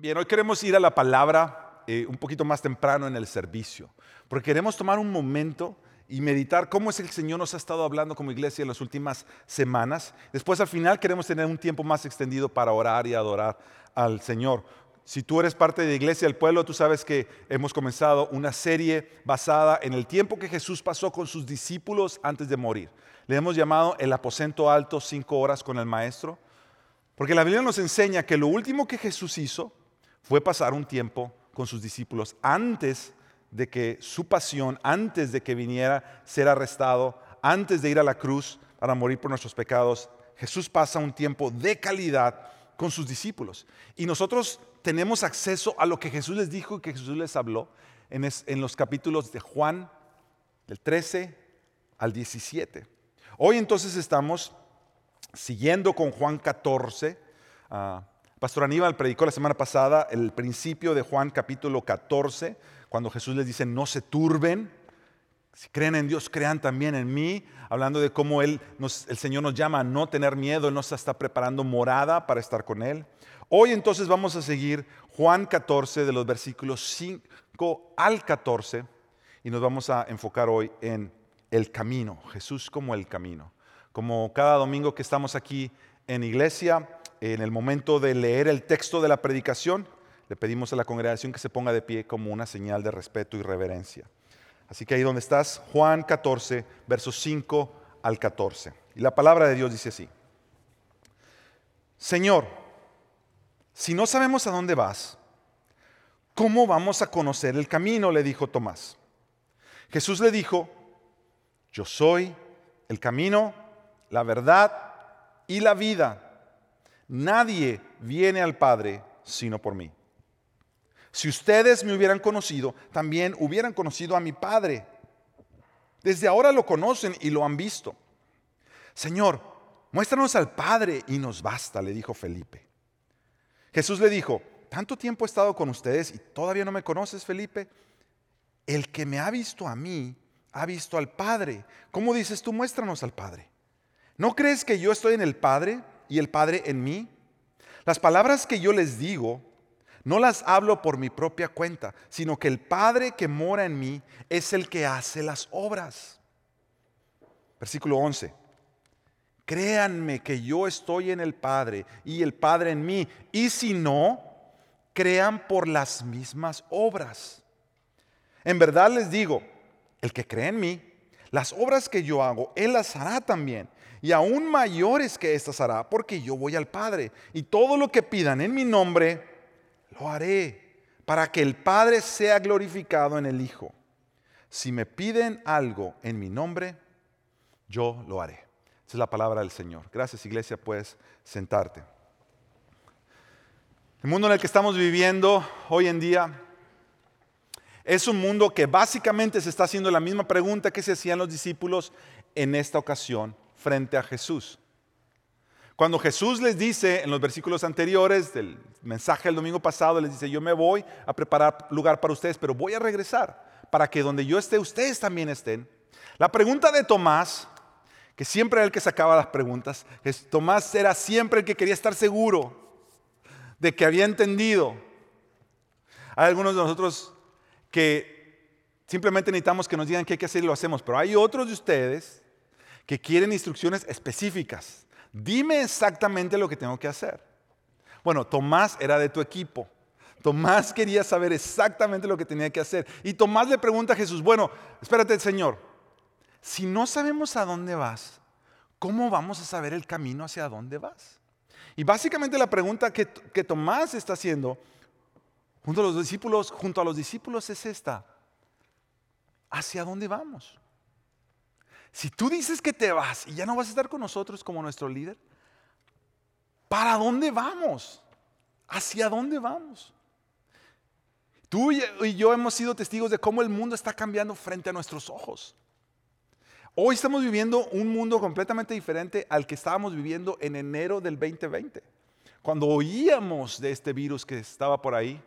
Bien, hoy queremos ir a la palabra eh, un poquito más temprano en el servicio, porque queremos tomar un momento y meditar cómo es el Señor nos ha estado hablando como iglesia en las últimas semanas. Después al final queremos tener un tiempo más extendido para orar y adorar al Señor. Si tú eres parte de iglesia del pueblo, tú sabes que hemos comenzado una serie basada en el tiempo que Jesús pasó con sus discípulos antes de morir. Le hemos llamado el aposento alto, cinco horas con el maestro, porque la Biblia nos enseña que lo último que Jesús hizo fue pasar un tiempo con sus discípulos antes de que su pasión, antes de que viniera ser arrestado, antes de ir a la cruz para morir por nuestros pecados, Jesús pasa un tiempo de calidad con sus discípulos. Y nosotros tenemos acceso a lo que Jesús les dijo y que Jesús les habló en, los capítulos de Juan, del 13 al 17. Hoy entonces estamos siguiendo con Juan 14. Ah, Pastor Aníbal predicó la semana pasada el principio de Juan capítulo 14 cuando Jesús les dice, no se turben, si creen en Dios, crean también en mí, hablando de cómo él el Señor nos llama a no tener miedo, Él nos está preparando morada para estar con Él. Hoy entonces vamos a seguir Juan 14 de los versículos 5 al 14 y nos vamos a enfocar hoy en el camino, Jesús como el camino. Como cada domingo que estamos aquí en iglesia, en el momento de leer el texto de la predicación, le pedimos a la congregación que se ponga de pie como una señal de respeto y reverencia. Así que ahí donde estás, Juan 14, versos 5 al 14. Y la palabra de Dios dice así. Señor, si no sabemos a dónde vas, ¿cómo vamos a conocer el camino? le dijo Tomás. Jesús le dijo, yo soy el camino, la verdad y la vida. Nadie viene al Padre sino por mí. Si ustedes me hubieran conocido, también hubieran conocido a mi Padre. Desde ahora lo conocen y lo han visto. Señor, muéstranos al Padre y nos basta, le dijo Felipe. Jesús le dijo, ¿tanto tiempo he estado con ustedes y todavía no me conoces, Felipe? El que me ha visto a mí, ha visto al Padre. ¿Cómo dices tú, muéstranos al Padre? ¿No crees que yo estoy en el Padre y el Padre en mí? Las palabras que yo les digo, no las hablo por mi propia cuenta, sino que el Padre que mora en mí es el que hace las obras. Versículo 11. Créanme que yo estoy en el Padre y el Padre en mí. Y si no, crean por las mismas obras. En verdad les digo, el que cree en mí, las obras que yo hago, Él las hará también. Y aún mayores que éstas hará, porque yo voy al Padre. Y todo lo que pidan en mi nombre, lo haré para que el Padre sea glorificado en el Hijo. Si me piden algo en mi nombre, yo lo haré. Esa es la palabra del Señor. Gracias iglesia, puedes sentarte. El mundo en el que estamos viviendo hoy en día es un mundo que básicamente se está haciendo la misma pregunta que se hacían los discípulos en esta ocasión frente a Jesús. Cuando Jesús les dice en los versículos anteriores del mensaje del domingo pasado, les dice, yo me voy a preparar lugar para ustedes, pero voy a regresar para que donde yo esté, ustedes también estén. La pregunta de Tomás, que siempre era el que sacaba las preguntas, Tomás era siempre el que quería estar seguro de que había entendido. Hay algunos de nosotros que simplemente necesitamos que nos digan qué hay que hacer y lo hacemos, pero hay otros de ustedes que quieren instrucciones específicas dime exactamente lo que tengo que hacer. Bueno, Tomás era de tu equipo. Tomás quería saber exactamente lo que tenía que hacer. Y Tomás le pregunta a Jesús, bueno, espérate Señor, si no sabemos a dónde vas, ¿cómo vamos a saber el camino hacia dónde vas? Y básicamente la pregunta que, que Tomás está haciendo junto a los discípulos, junto a los discípulos es esta. ¿Hacia dónde vamos? Si tú dices que te vas y ya no vas a estar con nosotros como nuestro líder, ¿para dónde vamos? ¿Hacia dónde vamos? Tú y yo hemos sido testigos de cómo el mundo está cambiando frente a nuestros ojos. Hoy estamos viviendo un mundo completamente diferente al que estábamos viviendo en enero del 2020. Cuando oíamos de este virus que estaba por ahí,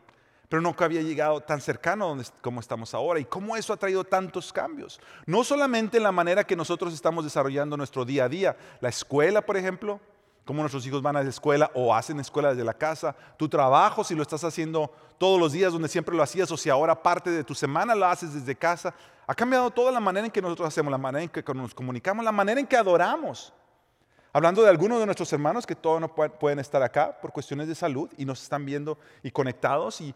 pero nunca había llegado tan cercano como estamos ahora. Y cómo eso ha traído tantos cambios. No solamente en la manera que nosotros estamos desarrollando nuestro día a día. La escuela, por ejemplo, cómo nuestros hijos van a la escuela o hacen escuela desde la casa, tu trabajo, si lo estás haciendo todos los días donde siempre lo hacías o si ahora parte de tu semana lo haces desde casa. Ha cambiado toda la manera en que nosotros hacemos, la manera en que nos comunicamos, la manera en que adoramos. Hablando de algunos de nuestros hermanos que todos no pueden estar acá por cuestiones de salud y nos están viendo y conectados y,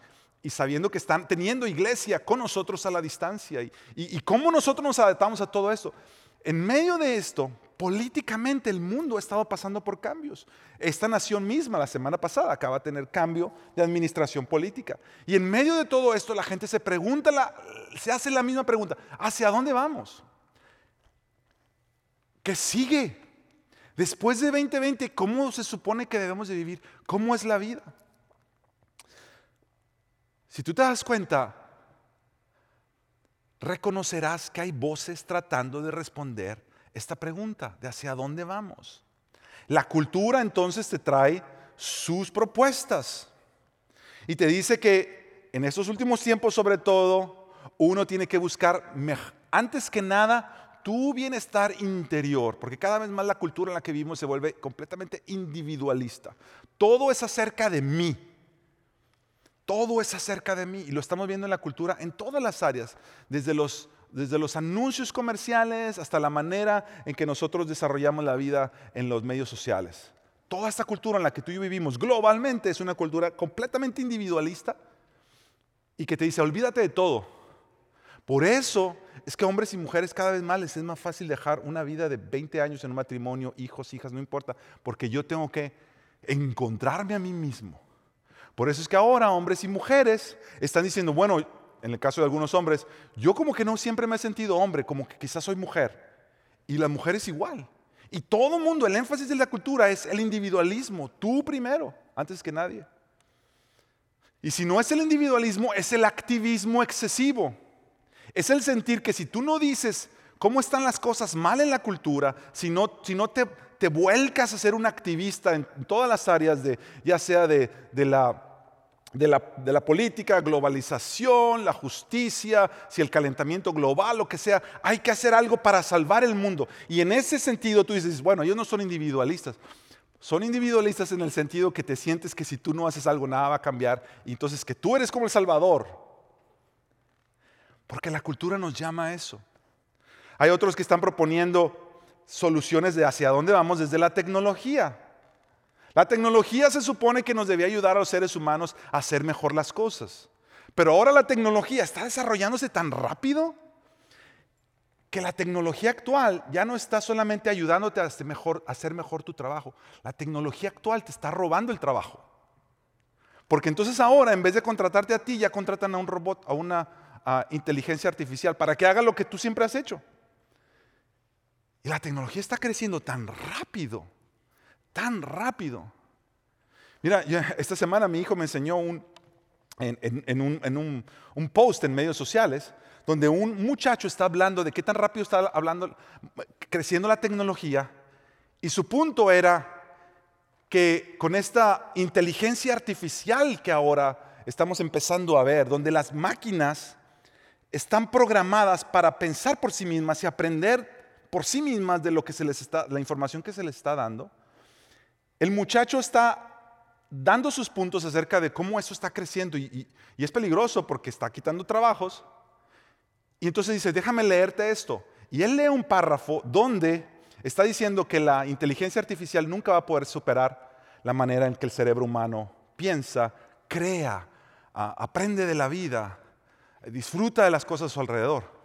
sabiendo que están teniendo iglesia con nosotros a la distancia. Y, y cómo nosotros nos adaptamos a todo esto. En medio de esto, políticamente el mundo ha estado pasando por cambios. Esta nación misma la semana pasada acaba de tener cambio de administración política. Y en medio de todo esto la gente se pregunta, se hace la misma pregunta, ¿hacia dónde vamos? ¿Qué sigue? Después de 2020, ¿cómo se supone que debemos de vivir? ¿Cómo es la vida? Si tú te das cuenta, reconocerás que hay voces tratando de responder esta pregunta de hacia dónde vamos. La cultura entonces te trae sus propuestas y te dice que en estos últimos tiempos sobre todo uno tiene que buscar antes que nada tu bienestar interior, porque cada vez más la cultura en la que vivimos se vuelve completamente individualista. Todo es acerca de mí. Todo es acerca de mí y lo estamos viendo en la cultura en todas las áreas, desde los, desde los anuncios comerciales hasta la manera en que nosotros desarrollamos la vida en los medios sociales. Toda esta cultura en la que tú y yo vivimos globalmente es una cultura completamente individualista y que te dice, olvídate de todo. Por eso es que hombres y mujeres cada vez más les es más fácil dejar una vida de 20 años en un matrimonio, hijos, hijas, no importa, porque yo tengo que encontrarme a mí mismo. Por eso es que ahora hombres y mujeres están diciendo, bueno, en el caso de algunos hombres, yo como que no siempre me he sentido hombre, como que quizás soy mujer. Y la mujer es igual. Y todo el mundo, el énfasis de la cultura es el individualismo, tú primero, antes que nadie. Y si no es el individualismo, es el activismo excesivo. Es el sentir que si tú no dices cómo están las cosas mal en la cultura, si no, si no te, te, vuelcas a ser un activista en todas las áreas, de, ya sea de, de la de la, la, política, globalización, la justicia, si el calentamiento global, lo que sea, hay que hacer algo para salvar el mundo. Y en ese sentido tú dices, bueno, ellos no son individualistas. Son individualistas en el sentido que te sientes que si tú no haces algo, nada va a cambiar. Y entonces que tú eres como el Salvador. Porque la cultura nos llama a eso. Hay otros que están proponiendo soluciones de hacia dónde vamos desde la tecnología. La tecnología se supone que nos debía ayudar a los seres humanos a hacer mejor las cosas. Pero ahora la tecnología está desarrollándose tan rápido que la tecnología actual ya no está solamente ayudándote a hacer mejor, tu trabajo. La tecnología actual te está robando el trabajo. Porque entonces ahora, en vez de contratarte a ti, ya contratan a un robot, a una inteligencia artificial para que haga lo que tú siempre has hecho. Y la tecnología está creciendo tan rápido, tan rápido. Mira, esta semana mi hijo me enseñó un, en, un, un, post en medios sociales donde un muchacho está hablando de qué tan rápido está hablando, creciendo la tecnología y su punto era que con esta inteligencia artificial que ahora estamos empezando a ver, donde las máquinas están programadas para pensar por sí mismas y aprender por sí mismas de lo que se les está, la información que se les está dando. El muchacho está dando sus puntos acerca de cómo eso está creciendo y, es peligroso porque está quitando trabajos. Y entonces dice, déjame leerte esto. Y él lee un párrafo donde está diciendo que la inteligencia artificial nunca va a poder superar la manera en que el cerebro humano piensa, crea, aprende de la vida, disfruta de las cosas a su alrededor.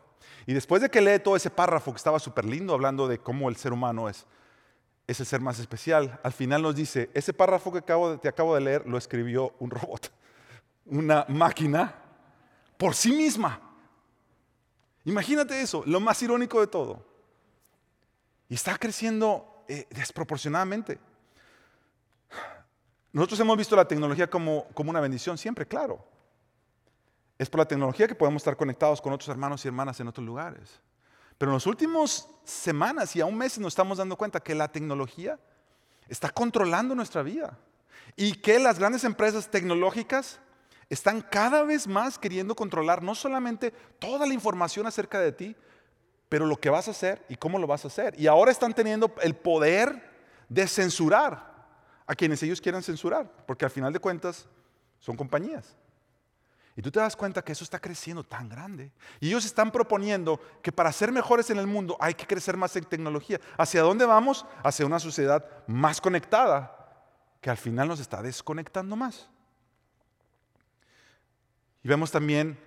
Y después de que lee todo ese párrafo que estaba súper lindo hablando de cómo el ser humano es, es el ser más especial, al final nos dice, ese párrafo que te acabo de leer lo escribió un robot, una máquina, por sí misma. Imagínate eso, lo más irónico de todo. Y está creciendo eh, desproporcionadamente. Nosotros hemos visto la tecnología como, como una bendición siempre, claro. Es por la tecnología que podemos estar conectados con otros hermanos y hermanas en otros lugares. Pero en las últimas semanas y aún meses nos estamos dando cuenta que la tecnología está controlando nuestra vida y que las grandes empresas tecnológicas están cada vez más queriendo controlar no solamente toda la información acerca de ti, pero lo que vas a hacer y cómo lo vas a hacer. Y ahora están teniendo el poder de censurar a quienes ellos quieran censurar, porque al final de cuentas son compañías. Y tú te das cuenta que eso está creciendo tan grande. Y ellos están proponiendo que para ser mejores en el mundo hay que crecer más en tecnología. ¿Hacia dónde vamos? Hacia una sociedad más conectada, que al final nos está desconectando más. Y vemos también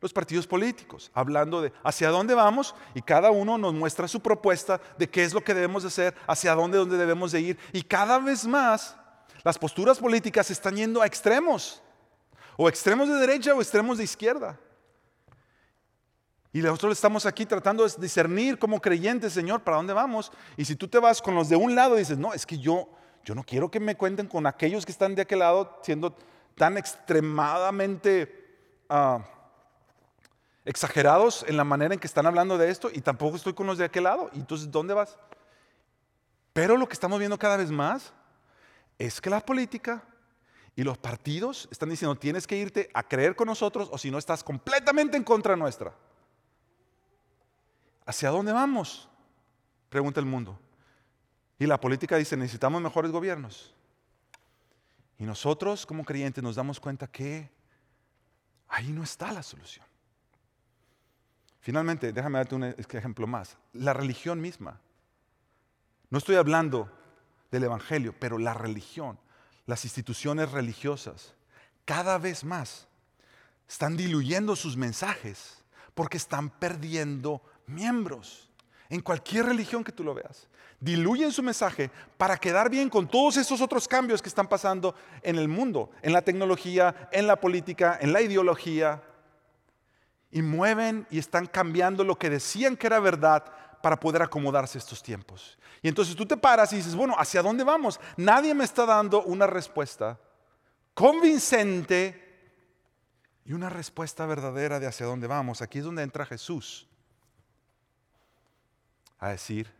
los partidos políticos, hablando de hacia dónde vamos y cada uno nos muestra su propuesta de qué es lo que debemos de hacer, hacia dónde, dónde debemos de ir. Y cada vez más las posturas políticas están yendo a extremos, o extremos de derecha o extremos de izquierda. Y nosotros estamos aquí tratando de discernir como creyentes, Señor, para dónde vamos. Y si tú te vas con los de un lado y dices, no, es que yo, yo no quiero que me cuenten con aquellos que están de aquel lado siendo tan extremadamente... Ah, exagerados en la manera en que están hablando de esto y tampoco estoy con los de aquel lado. ¿Y entonces dónde vas? Pero lo que estamos viendo cada vez más es que la política y los partidos están diciendo tienes que irte a creer con nosotros o si no estás completamente en contra nuestra. ¿Hacia dónde vamos? Pregunta el mundo. Y la política dice necesitamos mejores gobiernos. Y nosotros como creyentes nos damos cuenta que ahí no está la solución. Finalmente, déjame darte un ejemplo más. La religión misma. No estoy hablando del Evangelio, pero la religión, las instituciones religiosas, cada vez más están diluyendo sus mensajes porque están perdiendo miembros. En cualquier religión que tú lo veas, diluyen su mensaje para quedar bien con todos esos otros cambios que están pasando en el mundo, en la tecnología, en la política, en la ideología, y mueven y están cambiando lo que decían que era verdad para poder acomodarse estos tiempos. Y entonces tú te paras y dices, bueno, ¿hacia dónde vamos? Nadie me está dando una respuesta convincente y una respuesta verdadera de hacia dónde vamos. Aquí es donde entra Jesús a decir,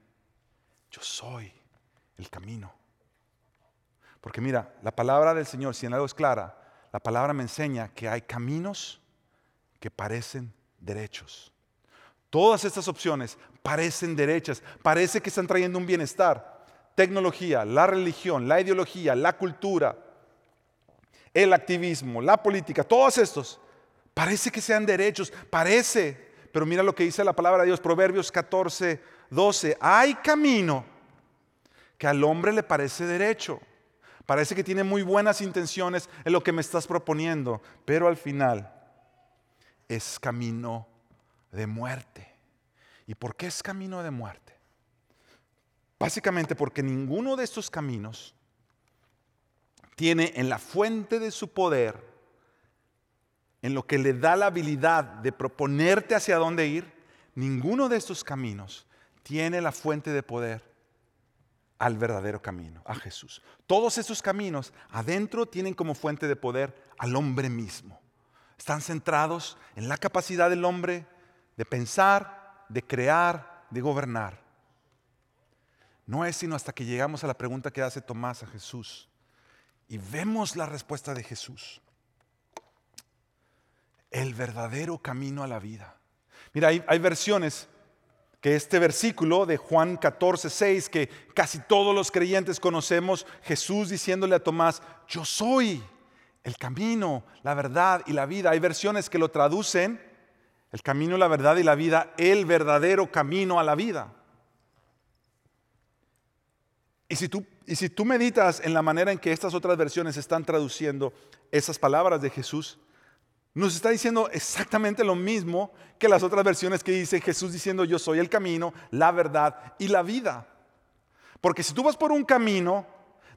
yo soy el camino. Porque mira, la palabra del Señor, si en algo es clara, la palabra me enseña que hay caminos que parecen derechos. Todas estas opciones parecen derechas, parece que están trayendo un bienestar. Tecnología, la religión, la ideología, la cultura, el activismo, la política, todos estos, parece que sean derechos, parece, pero mira lo que dice la palabra de Dios, Proverbios 14, 12, hay camino que al hombre le parece derecho, parece que tiene muy buenas intenciones en lo que me estás proponiendo, pero al final es camino de muerte. ¿Y por qué es camino de muerte? Básicamente porque ninguno de estos caminos tiene en la fuente de su poder, en lo que le da la habilidad de proponerte hacia dónde ir, ninguno de estos caminos tiene la fuente de poder al verdadero camino, a Jesús. Todos estos caminos adentro tienen como fuente de poder al hombre mismo. Están centrados en la capacidad del hombre de pensar, de crear, de gobernar. No es sino hasta que llegamos a la pregunta que hace Tomás a Jesús y vemos la respuesta de Jesús. El verdadero camino a la vida. Mira, hay, versiones que este versículo de Juan 14, 6, que casi todos los creyentes conocemos, Jesús diciéndole a Tomás, yo soy el camino, la verdad y la vida. Hay versiones que lo traducen, el camino, la verdad y la vida, el verdadero camino a la vida. Y si tú, y si tú meditas en la manera en que estas otras versiones están traduciendo esas palabras de Jesús, nos está diciendo exactamente lo mismo que las otras versiones que dice Jesús diciendo yo soy el camino, la verdad y la vida. Porque si tú vas por un camino,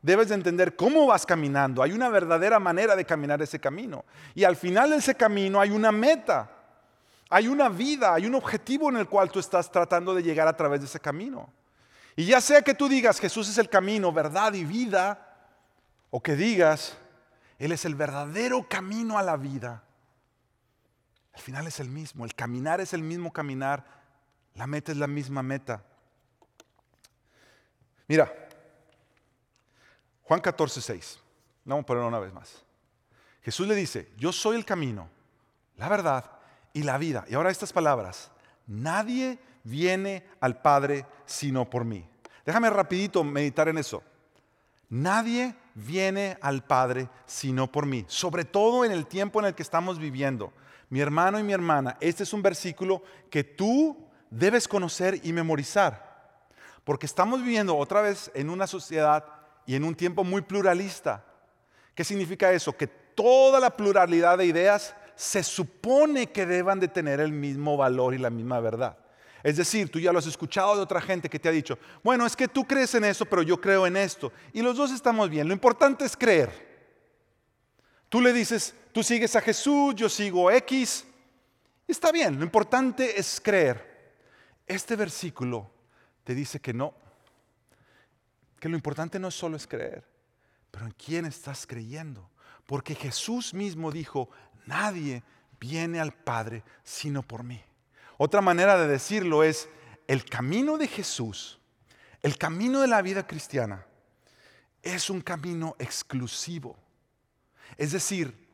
debes de entender cómo vas caminando. Hay una verdadera manera de caminar ese camino. Y al final de ese camino hay una meta. Hay una vida, hay un objetivo en el cual tú estás tratando de llegar a través de ese camino. Y ya sea que tú digas Jesús es el camino, verdad y vida, o que digas Él es el verdadero camino a la vida, al final es el mismo. El caminar es el mismo caminar. La meta es la misma meta. Mira, Juan 14, 6. Vamos a ponerlo una vez más. Jesús le dice, yo soy el camino, la verdad y la vida. Y ahora estas palabras, nadie viene al Padre sino por mí. Déjame rapidito meditar en eso. Nadie viene al Padre sino por mí, sobre todo en el tiempo en el que estamos viviendo. Mi hermano y mi hermana, este es un versículo que tú debes conocer y memorizar, porque estamos viviendo otra vez en una sociedad y en un tiempo muy pluralista. ¿Qué significa eso? Que toda la pluralidad de ideas se supone que deban de tener el mismo valor y la misma verdad. Es decir, tú ya lo has escuchado de otra gente que te ha dicho, bueno, es que tú crees en eso, pero yo creo en esto. Y los dos estamos bien. Lo importante es creer. Tú le dices, tú sigues a Jesús, yo sigo X. Está bien, lo importante es creer. Este versículo te dice que no, que lo importante no solo es creer, pero en quién estás creyendo. Porque Jesús mismo dijo, nadie viene al Padre sino por mí. Otra manera de decirlo es, el camino de Jesús, el camino de la vida cristiana, es un camino exclusivo. Es decir,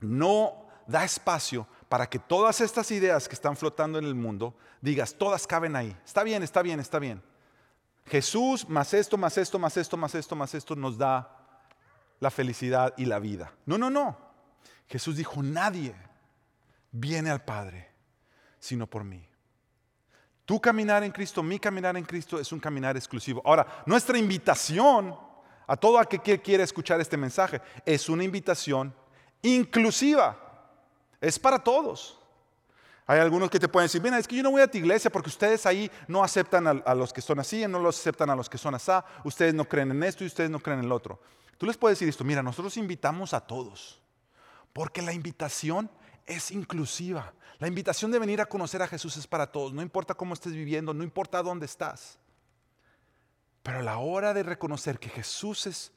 no da espacio para que todas estas ideas que están flotando en el mundo, digas, todas caben ahí. Está bien, está bien, está bien. Jesús más esto, más esto, más esto, más esto, más esto nos da la felicidad y la vida. No, no, no. Jesús dijo, nadie viene al Padre sino por mí. Tu caminar en Cristo, mi caminar en Cristo es un caminar exclusivo. Ahora, nuestra invitación a todo aquel que quiere escuchar este mensaje es una invitación inclusiva. Es para todos. Hay algunos que te pueden decir, mira, es que yo no voy a tu iglesia porque ustedes ahí no aceptan a, los que son así, no los aceptan a los que son así, ustedes no creen en esto y ustedes no creen en el otro. Tú les puedes decir esto, mira, nosotros invitamos a todos, porque la invitación es inclusiva. La invitación de venir a conocer a Jesús es para todos, no importa cómo estés viviendo, no importa dónde estás. Pero a la hora de reconocer que Jesús es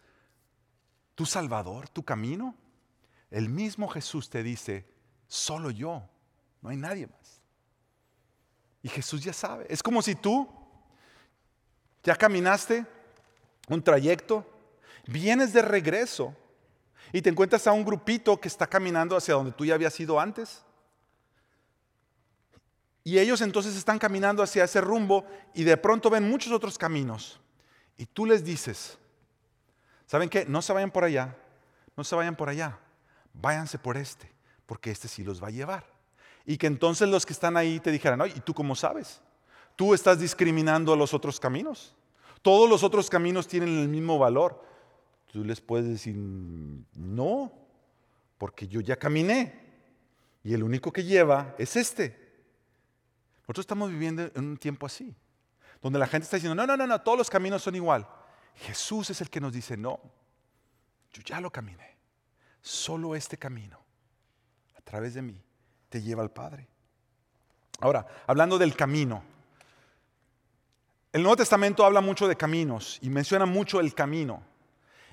tu Salvador, tu camino, el mismo Jesús te dice, solo yo, no hay nadie más. Y Jesús ya sabe. Es como si tú ya caminaste un trayecto, vienes de regreso y te encuentras a un grupito que está caminando hacia donde tú ya habías ido antes. Y ellos entonces están caminando hacia ese rumbo y de pronto ven muchos otros caminos. Y tú les dices, ¿saben qué? No se vayan por allá, no se vayan por allá, váyanse por este, porque este sí los va a llevar. Y que entonces los que están ahí te dijeran, ¿y tú cómo sabes? Tú estás discriminando a los otros caminos. Todos los otros caminos tienen el mismo valor. Tú les puedes decir, no, porque yo ya caminé y el único que lleva es este. Nosotros estamos viviendo en un tiempo así, donde la gente está diciendo, no, no, no, no, todos los caminos son igual. Jesús es el que nos dice, no, yo ya lo caminé. Solo este camino, a través de mí, te lleva al Padre. Ahora, hablando del camino, el Nuevo Testamento habla mucho de caminos y menciona mucho el camino.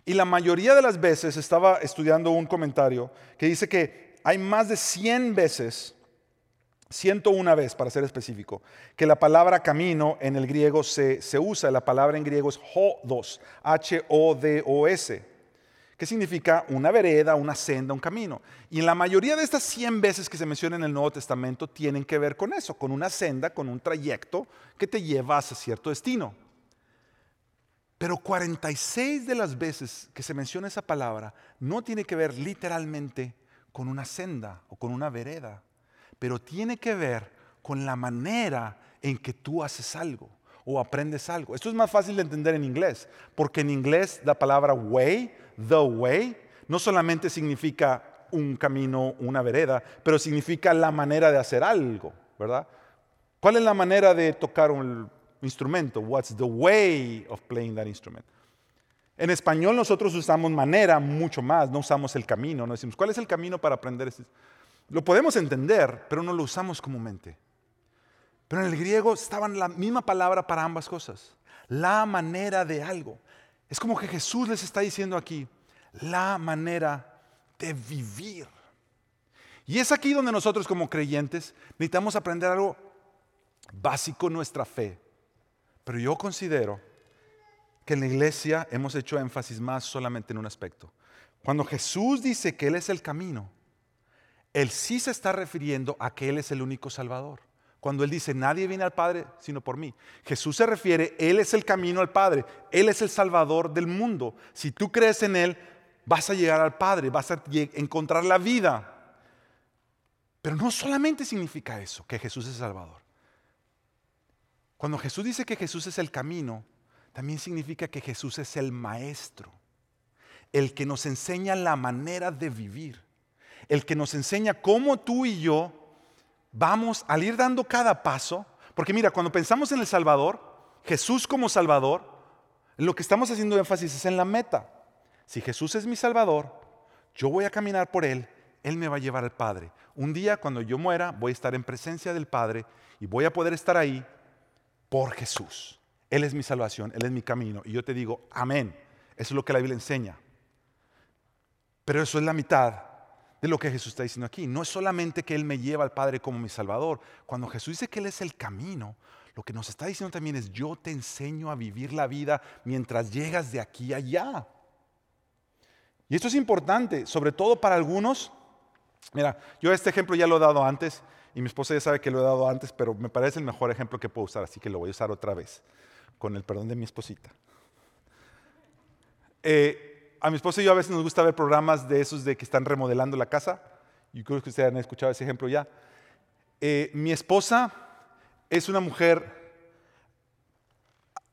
Y la mayoría de las veces estaba estudiando un comentario que dice que hay más de 100 veces una vez, para ser específico, que la palabra camino en el griego se, se usa. La palabra en griego es hodos, H-O-D-O-S, que significa una vereda, una senda, un camino. Y en la mayoría de estas 100 veces que se mencionan en el Nuevo Testamento tienen que ver con eso, con una senda, con un trayecto que te lleva hacia cierto destino. Pero 46 de las veces que se menciona esa palabra no tiene que ver literalmente con una senda o con una vereda pero tiene que ver con la manera en que tú haces algo o aprendes algo. Esto es más fácil de entender en inglés, porque en inglés la palabra way, the way, no solamente significa un camino, una vereda, pero significa la manera de hacer algo, ¿verdad? ¿Cuál es la manera de tocar un instrumento? What's the way of playing that instrument? En español nosotros usamos manera mucho más, no usamos el camino, no decimos, ¿cuál es el camino para aprender este? Lo podemos entender, pero no lo usamos comúnmente. Pero en el griego estaban la misma palabra para ambas cosas. La manera de algo. Es como que Jesús les está diciendo aquí, la manera de vivir. Y es aquí donde nosotros como creyentes necesitamos aprender algo básico en nuestra fe. Pero yo considero que en la iglesia hemos hecho énfasis más solamente en un aspecto. Cuando Jesús dice que Él es el camino, él sí se está refiriendo a que Él es el único Salvador. cuando Él dice, nadie viene al Padre sino por mí. Jesús se refiere, Él es el camino al Padre, Él es el Salvador del mundo. Si tú crees en Él, vas a llegar al Padre, vas a encontrar la vida. Pero no solamente significa eso, que Jesús es Salvador. Cuando Jesús dice que Jesús es el camino, también significa que Jesús es el Maestro, el que nos enseña la manera de vivir, el que nos enseña cómo tú y yo vamos al ir dando cada paso, porque mira, cuando pensamos en el Salvador, Jesús como Salvador, lo que estamos haciendo énfasis es en la meta. Si Jesús es mi Salvador, yo voy a caminar por Él, Él me va a llevar al Padre. Un día cuando yo muera, voy a estar en presencia del Padre y voy a poder estar ahí por Jesús. Él es mi salvación, Él es mi camino. Y yo te digo, amén. Eso es lo que la Biblia enseña. Pero eso es la mitad de lo que Jesús está diciendo aquí. No es solamente que Él me lleva al Padre como mi Salvador. Cuando Jesús dice que Él es el camino, lo que nos está diciendo también es, yo te enseño a vivir la vida mientras llegas de aquí a allá. Y esto es importante, sobre todo para algunos. Mira, yo este ejemplo ya lo he dado antes y mi esposa ya sabe que lo he dado antes, pero me parece el mejor ejemplo que puedo usar, así que lo voy a usar otra vez, con el perdón de mi esposita. Eh, a mi esposa y yo a veces nos gusta ver programas de esos de que están remodelando la casa. Yo creo que ustedes han escuchado ese ejemplo ya. Eh, mi esposa es una mujer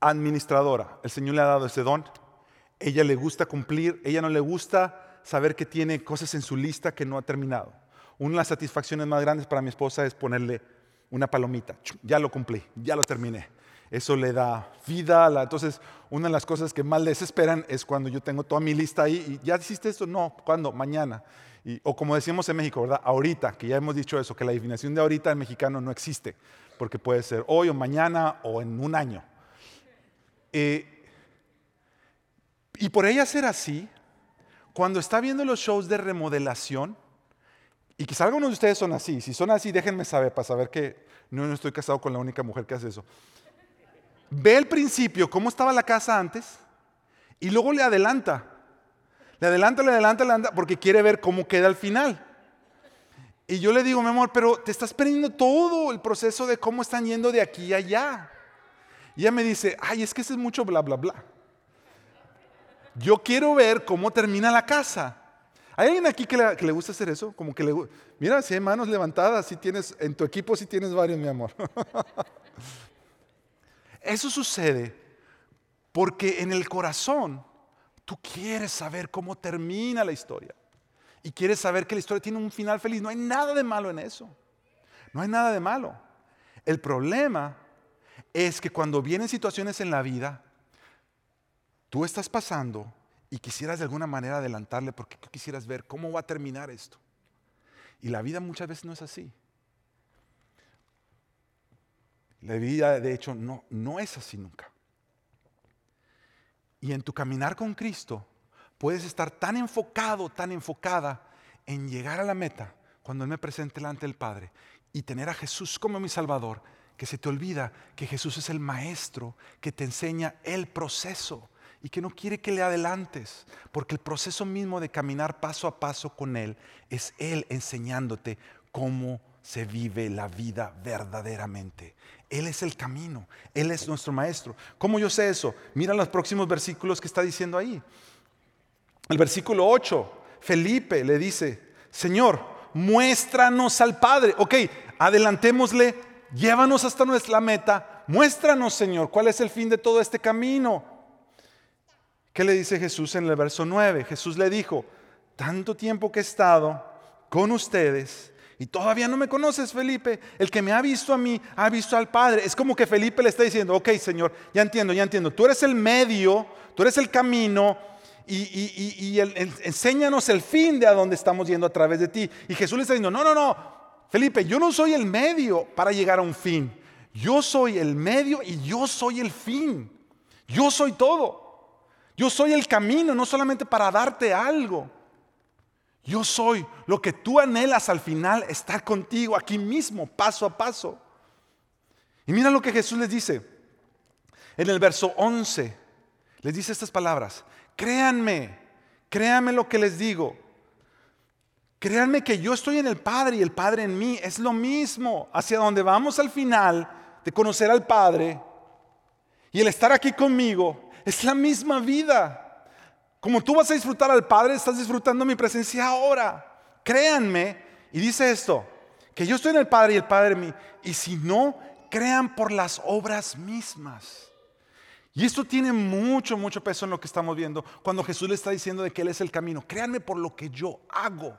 administradora. El Señor le ha dado ese don. Ella le gusta cumplir. Ella no le gusta saber que tiene cosas en su lista que no ha terminado. Una de las satisfacciones más grandes para mi esposa es ponerle una palomita. Ya lo cumplí, ya lo terminé eso le da vida. entonces, una de las cosas que más les esperan es cuando yo tengo toda mi lista ahí y ya hiciste esto, no, ¿cuándo? Mañana. o como decíamos en México, ¿verdad? Ahorita, que ya hemos dicho eso, que la definición de ahorita en mexicano no existe, porque puede ser hoy o mañana o en un año. Eh, y por ella ser así, cuando está viendo los shows de remodelación, y quizá algunos de ustedes son así, si son así, déjenme saber para saber que no estoy casado con la única mujer que hace eso ve el principio, cómo estaba la casa antes, y luego le adelanta. Le adelanta, le adelanta, le adelanta, porque quiere ver cómo queda al final. Y yo le digo, mi amor, pero te estás perdiendo todo el proceso de cómo están yendo de aquí a allá. Y ella me dice, ay, es que ese es mucho bla, bla, bla. Yo quiero ver cómo termina la casa. ¿Hay alguien aquí que le, gusta hacer eso? Como que le Mira, si hay manos levantadas, si tienes, en tu equipo si tienes varios, mi amor. Eso sucede porque en el corazón tú quieres saber cómo termina la historia. Y quieres saber que la historia tiene un final feliz. No hay nada de malo en eso. No hay nada de malo. El problema es que cuando vienen situaciones en la vida, tú estás pasando y quisieras de alguna manera adelantarle porque quisieras ver cómo va a terminar esto. Y la vida muchas veces no es así. La vida, de hecho, no, no es así nunca. Y en tu caminar con Cristo, puedes estar tan enfocado, tan enfocada en llegar a la meta cuando Él me presente delante del Padre y tener a Jesús como mi Salvador, que se te olvida que Jesús es el Maestro que te enseña el proceso y que no quiere que le adelantes, porque el proceso mismo de caminar paso a paso con Él es Él enseñándote cómo se vive la vida verdaderamente. Él es el camino, Él es nuestro maestro. ¿Cómo yo sé eso? Mira los próximos versículos que está diciendo ahí. El versículo 8, Felipe le dice, Señor, muéstranos al Padre. Ok, adelantémosle, llévanos hasta nuestra meta, muéstranos, Señor, cuál es el fin de todo este camino. ¿Qué le dice Jesús en el verso 9? Jesús le dijo, tanto tiempo que he estado con ustedes y todavía no me conoces, Felipe. El que me ha visto a mí, ha visto al Padre. Es como que Felipe le está diciendo, ok, Señor, ya entiendo, ya entiendo. Tú eres el medio, tú eres el camino y, enséñanos el fin de a dónde estamos yendo a través de ti. Y Jesús le está diciendo, no, no, no, Felipe, yo no soy el medio para llegar a un fin. Yo soy el medio y yo soy el fin. Yo soy todo. Yo soy el camino, no solamente para darte algo. Yo soy lo que tú anhelas al final, estar contigo aquí mismo, paso a paso. Y mira lo que Jesús les dice. En el verso 11, les dice estas palabras. Créanme, créanme lo que les digo. Créanme que yo estoy en el Padre y el Padre en mí. Es lo mismo. Hacia donde vamos al final de conocer al Padre y el estar aquí conmigo es la misma vida. Como tú vas a disfrutar al Padre, estás disfrutando mi presencia ahora. Créanme, y dice esto, que yo estoy en el Padre y el Padre en mí. Y si no, crean por las obras mismas. Y esto tiene mucho, mucho peso en lo que estamos viendo cuando Jesús le está diciendo de que Él es el camino. Créanme por lo que yo hago.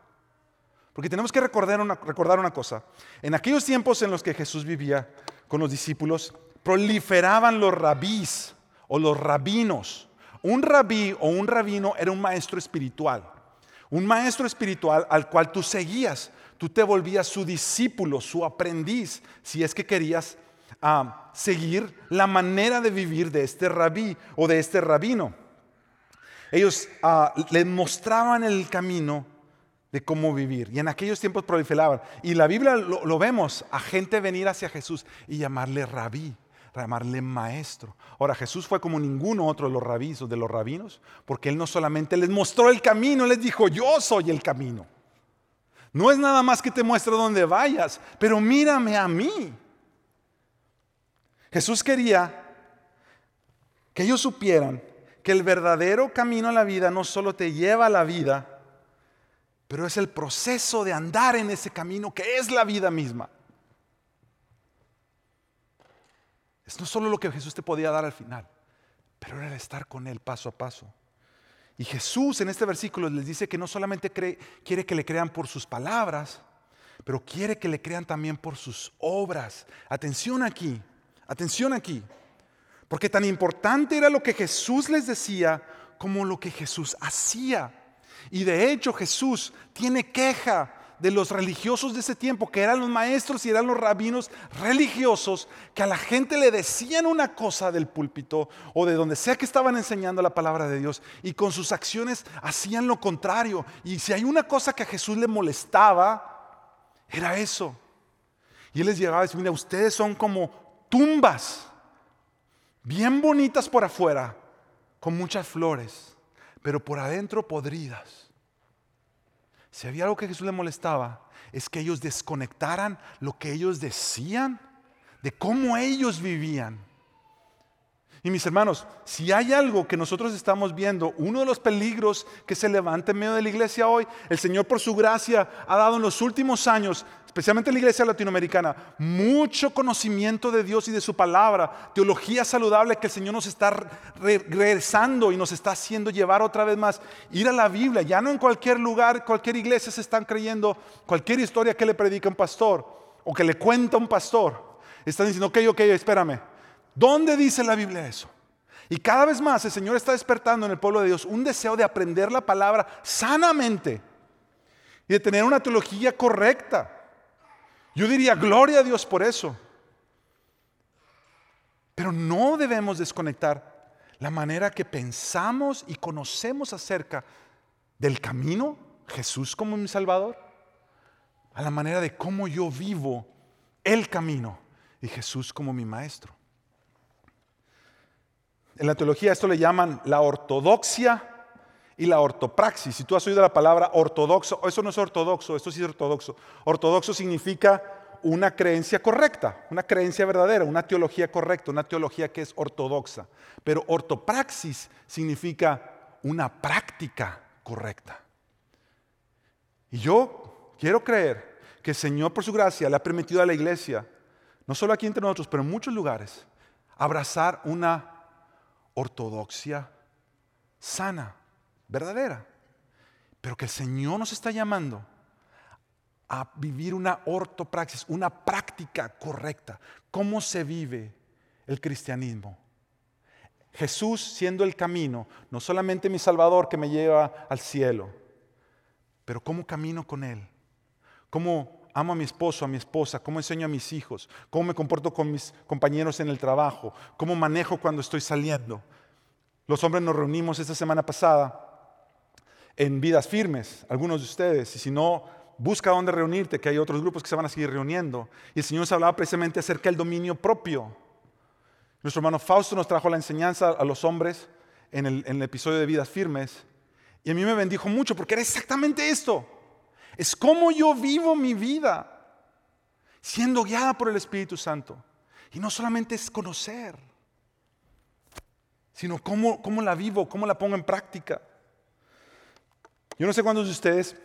Porque tenemos que recordar una, recordar una cosa. En aquellos tiempos en los que Jesús vivía con los discípulos, proliferaban los rabís o los rabinos. Un rabí o un rabino era un maestro espiritual. Un maestro espiritual al cual tú seguías. Tú te volvías su discípulo, su aprendiz, si es que querías ah, seguir la manera de vivir de este rabí o de este rabino. Ellos ah, le mostraban el camino de cómo vivir. Y en aquellos tiempos proliferaban. Y la Biblia lo, vemos a gente venir hacia Jesús y llamarle rabí, llamarle maestro. Ahora Jesús fue como ninguno otro de los o de los rabinos, porque Él no solamente les mostró el camino, les dijo, yo soy el camino. No es nada más que te muestro dónde vayas, pero mírame a mí. Jesús quería que ellos supieran que el verdadero camino a la vida no solo te lleva a la vida, pero es el proceso de andar en ese camino que es la vida misma. Es no solo lo que Jesús te podía dar al final, pero era el estar con Él paso a paso. Y Jesús en este versículo les dice que no solamente quiere que le crean por sus palabras, pero quiere que le crean también por sus obras. Atención aquí, atención aquí. Porque tan importante era lo que Jesús les decía como lo que Jesús hacía. Y de hecho Jesús tiene queja de los religiosos de ese tiempo, que eran los maestros y eran los rabinos religiosos, que a la gente le decían una cosa del púlpito o de donde sea que estaban enseñando la palabra de Dios y con sus acciones hacían lo contrario. Y si hay una cosa que a Jesús le molestaba, era eso. Y él les llegaba a decir, mira, ustedes son como tumbas, bien bonitas por afuera, con muchas flores pero por adentro podridas. Si había algo que Jesús le molestaba, es que ellos desconectaran lo que ellos decían de cómo ellos vivían. Y mis hermanos, si hay algo que nosotros estamos viendo, uno de los peligros que se levanta en medio de la iglesia hoy, el Señor por su gracia ha dado en los últimos años, especialmente en la iglesia latinoamericana, mucho conocimiento de Dios y de su palabra, teología saludable que el Señor nos está regresando y nos está haciendo llevar otra vez más, ir a la Biblia, ya no en cualquier lugar, cualquier iglesia se están creyendo cualquier historia que le predica un pastor o que le cuenta un pastor. Están diciendo, ok, ok, espérame. ¿Dónde dice la Biblia eso? Y cada vez más el Señor está despertando en el pueblo de Dios un deseo de aprender la palabra sanamente y de tener una teología correcta. Yo diría, gloria a Dios por eso. Pero no debemos desconectar la manera que pensamos y conocemos acerca del camino, Jesús como mi Salvador, a la manera de cómo yo vivo el camino y Jesús como mi Maestro. En la teología esto le llaman la ortodoxia y la ortopraxis. Si tú has oído la palabra ortodoxo, eso no es ortodoxo, esto sí es ortodoxo. Ortodoxo significa una creencia correcta, una creencia verdadera, una teología correcta, una teología que es ortodoxa. Pero ortopraxis significa una práctica correcta. Y yo quiero creer que el Señor por su gracia le ha permitido a la iglesia, no solo aquí entre nosotros, pero en muchos lugares, abrazar una ortodoxia sana, verdadera. Pero que el Señor nos está llamando a vivir una ortopraxis, una práctica correcta. ¿Cómo se vive el cristianismo? Jesús siendo el camino, no solamente mi Salvador que me lleva al cielo, pero cómo camino con Él, cómo amo a mi esposo, a mi esposa, cómo enseño a mis hijos, cómo me comporto con mis compañeros en el trabajo, cómo manejo cuando estoy saliendo. Los hombres nos reunimos esta semana pasada en vidas firmes, algunos de ustedes, y si no, busca dónde reunirte, que hay otros grupos que se van a seguir reuniendo. Y el Señor nos hablaba precisamente acerca del dominio propio. Nuestro hermano Fausto nos trajo la enseñanza a los hombres en el, en el episodio de vidas firmes, y a mí me bendijo mucho porque era exactamente esto. Es cómo yo vivo mi vida, siendo guiada por el Espíritu Santo. Y no solamente es conocer, sino cómo, cómo la vivo, cómo la pongo en práctica. Yo no sé cuántos de ustedes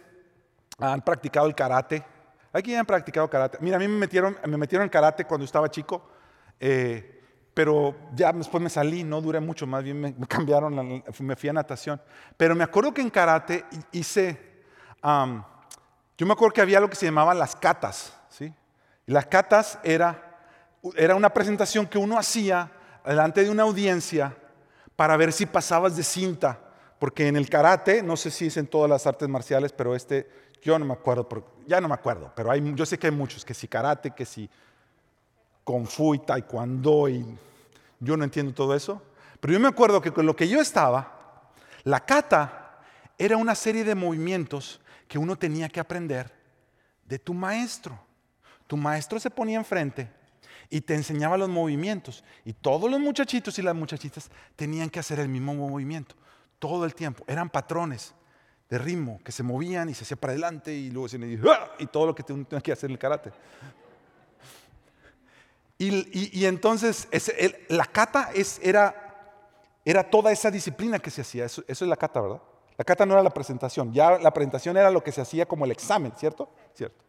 han practicado el karate. ¿Hay quien han practicado karate? Mira, a mí me metieron, me metieron en karate cuando estaba chico, eh, pero ya después me salí, no duré mucho, más bien me, cambiaron, me fui a natación. Pero me acuerdo que en karate hice, yo me acuerdo que había lo que se llamaban las catas, ¿sí? Las catas era, era una presentación que uno hacía delante de una audiencia para ver si pasabas de cinta, porque en el karate, no sé si es en todas las artes marciales, pero este, yo no me acuerdo, ya no me acuerdo, pero hay, yo sé que hay muchos, que si karate, que si kung fu y taekwondo, y yo no entiendo todo eso, pero yo me acuerdo que con lo que yo estaba, la kata era una serie de movimientos que uno tenía que aprender de tu maestro. Tu maestro se ponía enfrente y te enseñaba los movimientos. Y todos los muchachitos y las muchachitas tenían que hacer el mismo movimiento todo el tiempo. Eran patrones de ritmo que se movían y se hacía para adelante y luego se ¡Ah! y todo lo que tenía que hacer en el karate. Y, entonces la kata es, era, era toda esa disciplina que se hacía. Eso, eso es la kata, ¿verdad? La kata no era la presentación, ya la presentación era lo que se hacía como el examen, ¿cierto? Cierto.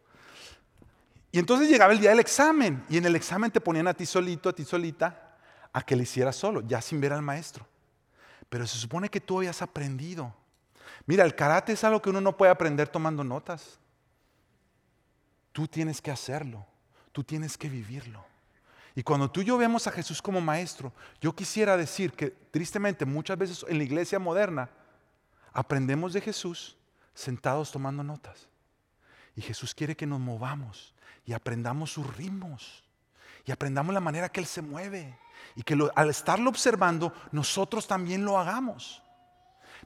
Y entonces llegaba el día del examen y en el examen te ponían a ti solito, a ti solita, a que le hicieras solo, ya sin ver al maestro. Pero se supone que tú habías aprendido. Mira, el karate es algo que uno no puede aprender tomando notas. Tú tienes que hacerlo, tú tienes que vivirlo. Y cuando tú y yo vemos a Jesús como maestro, yo quisiera decir que tristemente muchas veces en la iglesia moderna aprendemos de Jesús sentados tomando notas. Y Jesús quiere que nos movamos y aprendamos sus ritmos y aprendamos la manera que Él se mueve y que al estarlo observando nosotros también lo hagamos.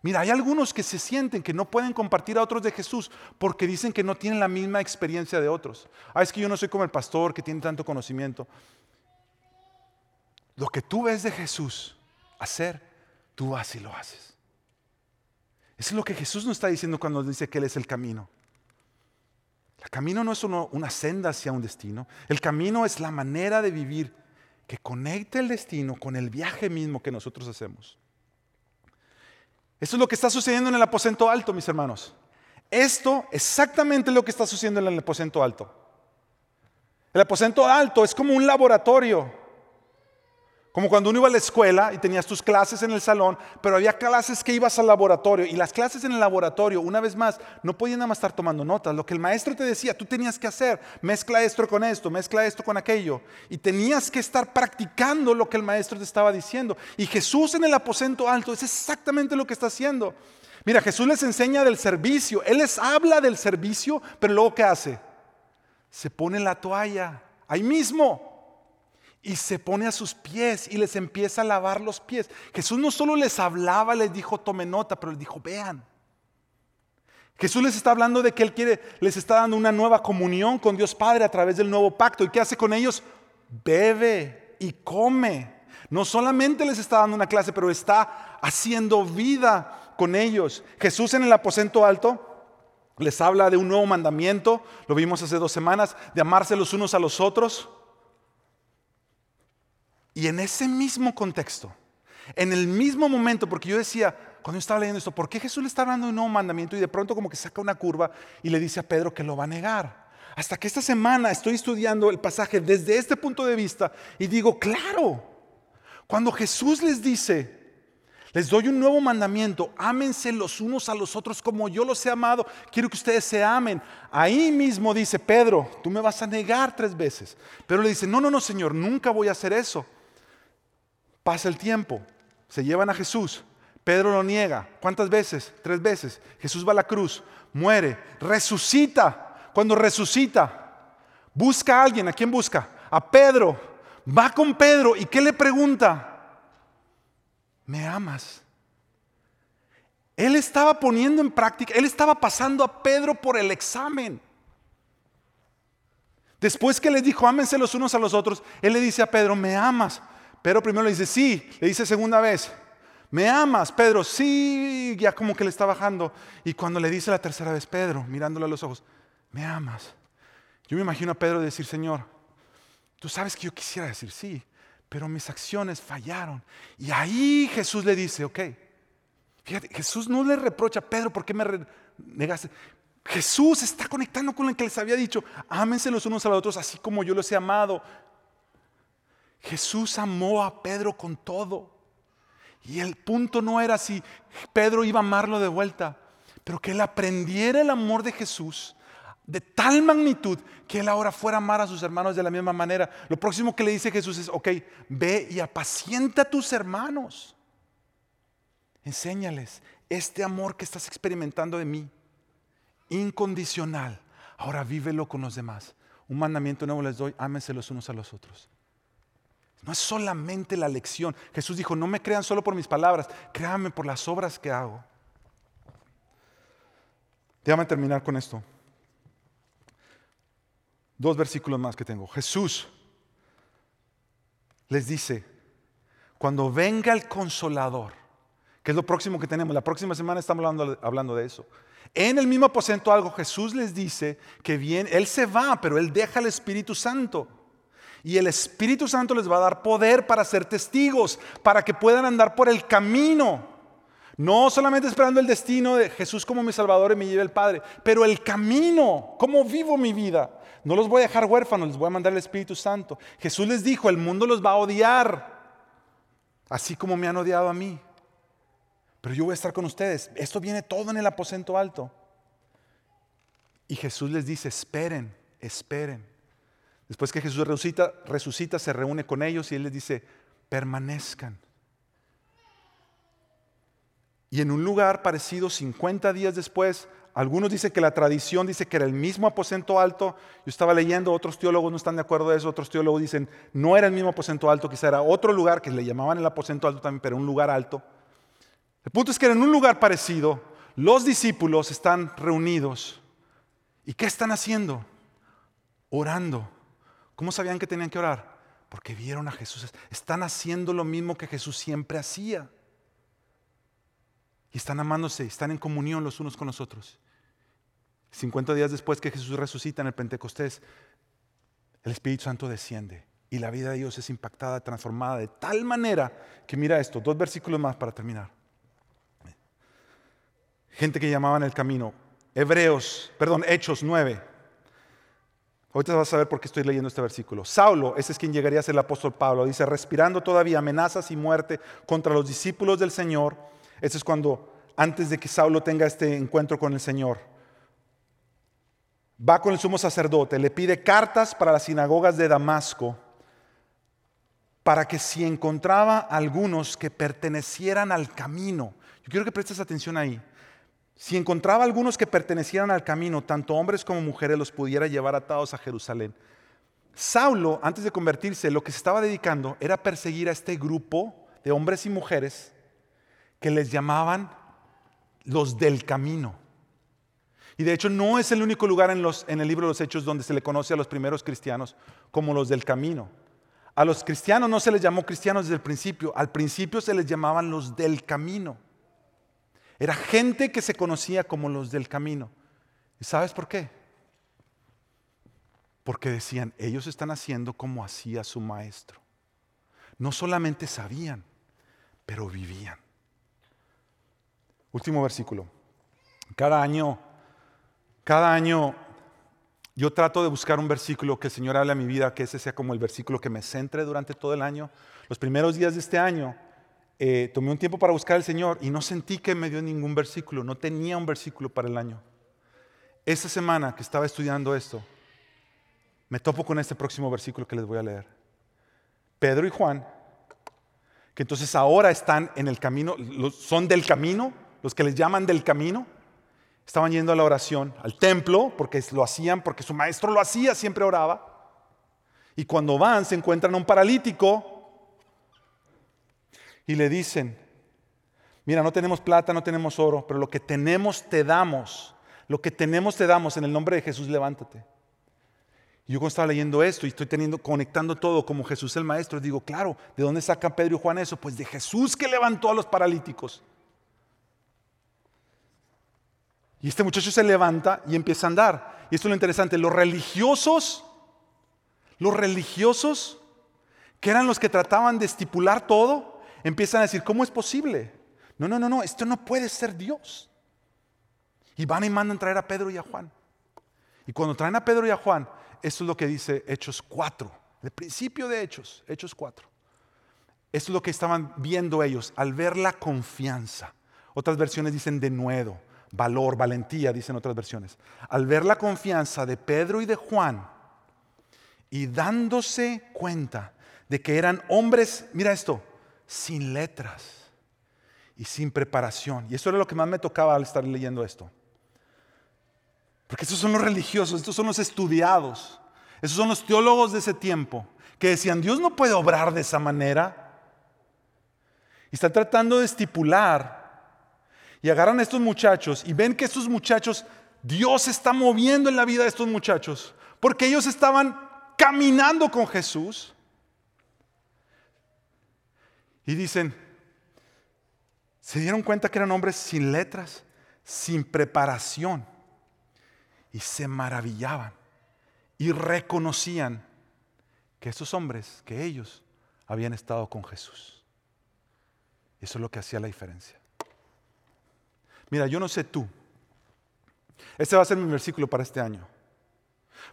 Mira, hay algunos que se sienten que no pueden compartir a otros de Jesús porque dicen que no tienen la misma experiencia de otros. Ah, es que yo no soy como el pastor que tiene tanto conocimiento. Lo que tú ves de Jesús hacer, tú vas y lo haces. Eso es lo que Jesús nos está diciendo cuando dice que Él es el camino. El camino no es una senda hacia un destino. El camino es la manera de vivir que conecte el destino con el viaje mismo que nosotros hacemos. Eso es lo que está sucediendo en el aposento alto, mis hermanos. Esto exactamente lo que está sucediendo en el aposento alto. El aposento alto es como un laboratorio como cuando uno iba a la escuela y tenías tus clases en el salón, pero había clases que ibas al laboratorio. Y las clases en el laboratorio, una vez más, no podían nada más estar tomando notas. Lo que el maestro te decía, tú tenías que hacer, mezcla esto con esto, mezcla esto con aquello. Y tenías que estar practicando lo que el maestro te estaba diciendo. Y Jesús en el aposento alto es exactamente lo que está haciendo. Mira, Jesús les enseña del servicio. Él les habla del servicio, pero luego ¿qué hace? Se pone la toalla ahí mismo y se pone a sus pies y les empieza a lavar los pies. Jesús no solo les hablaba, les dijo, tome nota, pero les dijo, vean. Jesús les está hablando de que Él quiere, les está dando una nueva comunión con Dios Padre a través del nuevo pacto. ¿Y qué hace con ellos? Bebe y come. No solamente les está dando una clase, pero está haciendo vida con ellos. Jesús en el aposento alto les habla de un nuevo mandamiento, lo vimos hace dos semanas, de amarse los unos a los otros. Y en ese mismo contexto, en el mismo momento, porque yo decía, cuando yo estaba leyendo esto, ¿por qué Jesús le está hablando de un nuevo mandamiento y de pronto como que saca una curva y le dice a Pedro que lo va a negar? Hasta que esta semana estoy estudiando el pasaje desde este punto de vista y digo, claro, cuando Jesús les dice, les doy un nuevo mandamiento, ámense los unos a los otros como yo los he amado, quiero que ustedes se amen. Ahí mismo dice Pedro, tú me vas a negar tres veces. Pero le dice, no, no, no, Señor, nunca voy a hacer eso. Pasa el tiempo, se llevan a Jesús. Pedro lo niega. ¿Cuántas veces? Tres veces. Jesús va a la cruz, muere, resucita. Cuando resucita, busca a alguien. ¿A quién busca? A Pedro. Va con Pedro y ¿qué le pregunta? ¿Me amas? Él estaba poniendo en práctica, él estaba pasando a Pedro por el examen. Después que le dijo, ámense los unos a los otros, él le dice a Pedro, ¿me amas? Pero primero le dice, sí, le dice segunda vez, ¿Me amas, Pedro? Sí, ya como que le está bajando. Y cuando le dice la tercera vez, Pedro, mirándole a los ojos, ¿me amas? Yo me imagino a Pedro decir, Señor, tú sabes que yo quisiera decir sí, pero mis acciones fallaron. Y ahí Jesús le dice, ok, fíjate, Jesús no le reprocha, Pedro, ¿por qué me negaste? Jesús está conectando con el que les había dicho, ámense los unos a los otros así como yo los he amado. Jesús amó a Pedro con todo. Y el punto no era si Pedro iba a amarlo de vuelta, pero que él aprendiera el amor de Jesús de tal magnitud que él ahora fuera a amar a sus hermanos de la misma manera. Lo próximo que le dice Jesús es, ok, ve y apacienta a tus hermanos. Enséñales este amor que estás experimentando de mí, incondicional. Ahora vívelo con los demás. Un mandamiento nuevo les doy, ámense los unos a los otros. No es solamente la lección. Jesús dijo, no me crean solo por mis palabras, créanme por las obras que hago. Déjame terminar con esto. Dos versículos más que tengo. Jesús les dice, cuando venga el consolador, que es lo próximo que tenemos, la próxima semana estamos hablando, hablando de eso. En el mismo aposento algo, Jesús les dice que bien, Él se va, pero Él deja el Espíritu Santo. Y el Espíritu Santo les va a dar poder para ser testigos, para que puedan andar por el camino. No solamente esperando el destino de Jesús como mi Salvador y me lleve el Padre, pero el camino, cómo vivo mi vida. No los voy a dejar huérfanos, les voy a mandar el Espíritu Santo. Jesús les dijo, el mundo los va a odiar, así como me han odiado a mí. Pero yo voy a estar con ustedes. Esto viene todo en el aposento alto. Y Jesús les dice, esperen, esperen. Después que Jesús resucita, resucita, se reúne con ellos y Él les dice, permanezcan. Y en un lugar parecido, 50 días después, algunos dicen que la tradición dice que era el mismo aposento alto. Yo estaba leyendo, otros teólogos no están de acuerdo de eso, otros teólogos dicen no era el mismo aposento alto, quizá era otro lugar que le llamaban el aposento alto también, pero un lugar alto. El punto es que en un lugar parecido, los discípulos están reunidos. ¿Y qué están haciendo? Orando. ¿Cómo sabían que tenían que orar? Porque vieron a Jesús. Están haciendo lo mismo que Jesús siempre hacía. Y están amándose, están en comunión los unos con los otros. 50 días después que Jesús resucita en el Pentecostés, el Espíritu Santo desciende y la vida de Dios es impactada, transformada de tal manera que mira esto, dos versículos más para terminar. Gente que llamaban el camino, Hebreos, perdón, Hechos 9. Ahorita vas a ver por qué estoy leyendo este versículo. Saulo, ese es quien llegaría a ser el apóstol Pablo, dice, respirando todavía amenazas y muerte contra los discípulos del Señor. Ese es cuando, antes de que Saulo tenga este encuentro con el Señor, va con el sumo sacerdote, le pide cartas para las sinagogas de Damasco, para que si encontraba algunos que pertenecieran al camino, yo quiero que prestes atención ahí, si encontraba algunos que pertenecieran al camino, tanto hombres como mujeres, los pudiera llevar atados a Jerusalén. Saulo, antes de convertirse, lo que se estaba dedicando era perseguir a este grupo de hombres y mujeres que les llamaban los del camino. Y de hecho no es el único lugar en, en, el libro de los Hechos donde se le conoce a los primeros cristianos como los del camino. A los cristianos no se les llamó cristianos desde el principio, al principio se les llamaban los del camino. Era gente que se conocía como los del camino. ¿Y sabes por qué? Porque decían, ellos están haciendo como hacía su maestro. No solamente sabían, pero vivían. Último versículo. Cada año, cada año yo trato de buscar un versículo que el Señor hable a mi vida, que ese sea como el versículo que me centre durante todo el año. Los primeros días de este año eh, tomé un tiempo para buscar al Señor y no sentí que me dio ningún versículo, no tenía un versículo para el año. Esta semana que estaba estudiando esto, me topo con este próximo versículo que les voy a leer. Pedro y Juan, que entonces ahora están en el camino, son del camino, los que les llaman del camino, estaban yendo a la oración, al templo, porque lo hacían, porque su maestro lo hacía, siempre oraba. Y cuando van se encuentran a un paralítico y le dicen, mira, no tenemos plata, no tenemos oro, pero lo que tenemos te damos, lo que tenemos te damos, en el nombre de Jesús levántate. Y yo cuando estaba leyendo esto y estoy teniendo, conectando todo como Jesús el Maestro, digo, claro, ¿de dónde sacan Pedro y Juan eso? Pues de Jesús que levantó a los paralíticos. Y este muchacho se levanta y empieza a andar. Y esto es lo interesante, los religiosos, los religiosos, que eran los que trataban de estipular todo, empiezan a decir, ¿cómo es posible? No, no, no, no, esto no puede ser Dios. Y van y mandan traer a Pedro y a Juan. Y cuando traen a Pedro y a Juan, esto es lo que dice Hechos 4, el principio de Hechos, Hechos 4. Esto es lo que estaban viendo ellos al ver la confianza. Otras versiones dicen de nuevo, valor, valentía, dicen otras versiones. Al ver la confianza de Pedro y de Juan y dándose cuenta de que eran hombres, mira esto, sin letras y sin preparación. Y eso era lo que más me tocaba al estar leyendo esto. Porque estos son los religiosos, estos son los estudiados, esos son los teólogos de ese tiempo, que decían, Dios no puede obrar de esa manera. Y están tratando de estipular. Y agarran a estos muchachos y ven que estos muchachos, Dios está moviendo en la vida de estos muchachos, porque ellos estaban caminando con Jesús. Y dicen, se dieron cuenta que eran hombres sin letras, sin preparación y se maravillaban y reconocían que esos hombres, que ellos habían estado con Jesús. Eso es lo que hacía la diferencia. Mira, yo no sé tú. Este va a ser mi versículo para este año.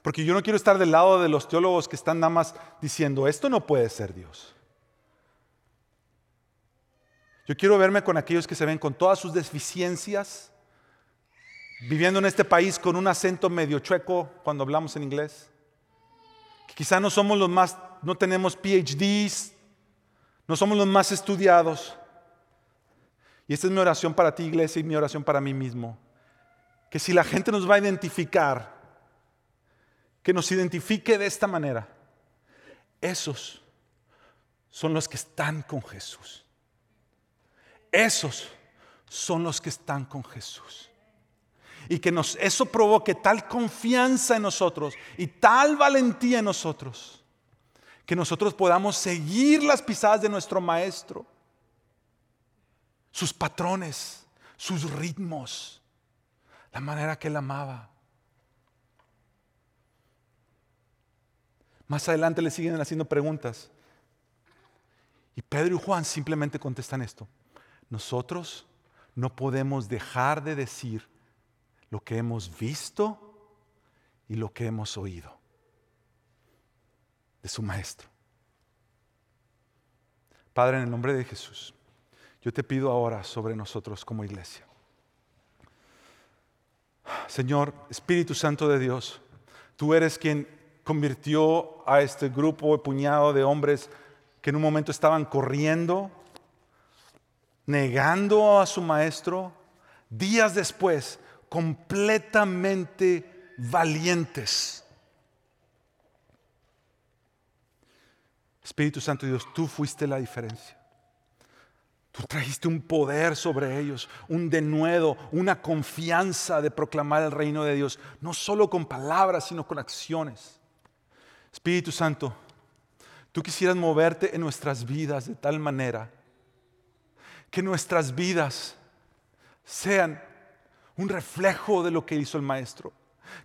Porque yo no quiero estar del lado de los teólogos que están nada más diciendo, esto no puede ser Dios. Yo quiero verme con aquellos que se ven con todas sus deficiencias, viviendo en este país con un acento medio chueco cuando hablamos en inglés. quizá no somos los más, no tenemos PhDs, no somos los más estudiados. Y esta es mi oración para ti, iglesia, y mi oración para mí mismo. Que si la gente nos va a identificar, que nos identifique de esta manera. Esos son los que están con Jesús. Esos son los que están con Jesús y que eso provoque tal confianza en nosotros y tal valentía en nosotros, que nosotros podamos seguir las pisadas de nuestro Maestro, sus patrones, sus ritmos, la manera que él amaba. Más adelante le siguen haciendo preguntas. Y Pedro y Juan simplemente contestan esto. Nosotros no podemos dejar de decir lo que hemos visto y lo que hemos oído de su Maestro. Padre, en el nombre de Jesús, yo te pido ahora sobre nosotros como iglesia. Señor, Espíritu Santo de Dios, tú eres quien convirtió a este grupo, puñado de hombres que en un momento estaban corriendo, negando a su maestro, días después completamente valientes. Espíritu Santo Dios, tú fuiste la diferencia. Tú trajiste un poder sobre ellos, un denuedo, una confianza de proclamar el reino de Dios, no solo con palabras, sino con acciones. Espíritu Santo, tú quisieras moverte en nuestras vidas de tal manera que nuestras vidas sean un reflejo de lo que hizo el Maestro.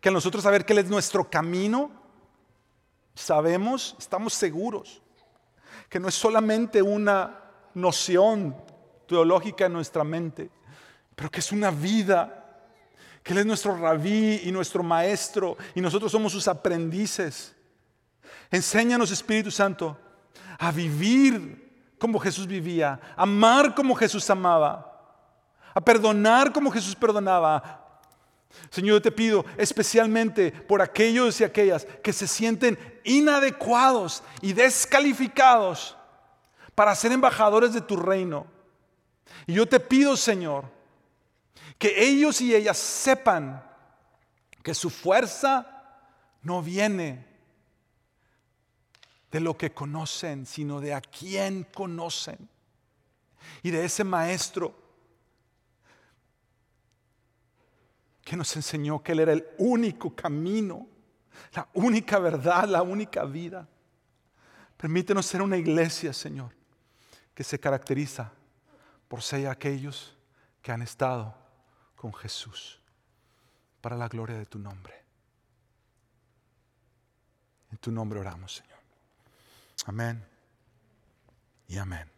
Que a nosotros saber que Él es nuestro camino, sabemos, estamos seguros, que no es solamente una noción teológica en nuestra mente, pero que es una vida, que Él es nuestro rabí y nuestro maestro y nosotros somos sus aprendices. Enséñanos, Espíritu Santo, a vivir como Jesús vivía, amar como Jesús amaba a perdonar como Jesús perdonaba. Señor, yo te pido especialmente por aquellos y aquellas que se sienten inadecuados y descalificados para ser embajadores de tu reino. Y yo te pido, Señor, que ellos y ellas sepan que su fuerza no viene de lo que conocen, sino de a quien conocen. Y de ese maestro que nos enseñó que Él era el único camino, la única verdad, la única vida. Permítenos ser una iglesia, Señor, que se caracteriza por ser aquellos que han estado con Jesús para la gloria de tu nombre. En tu nombre oramos, Señor. Amén y amén.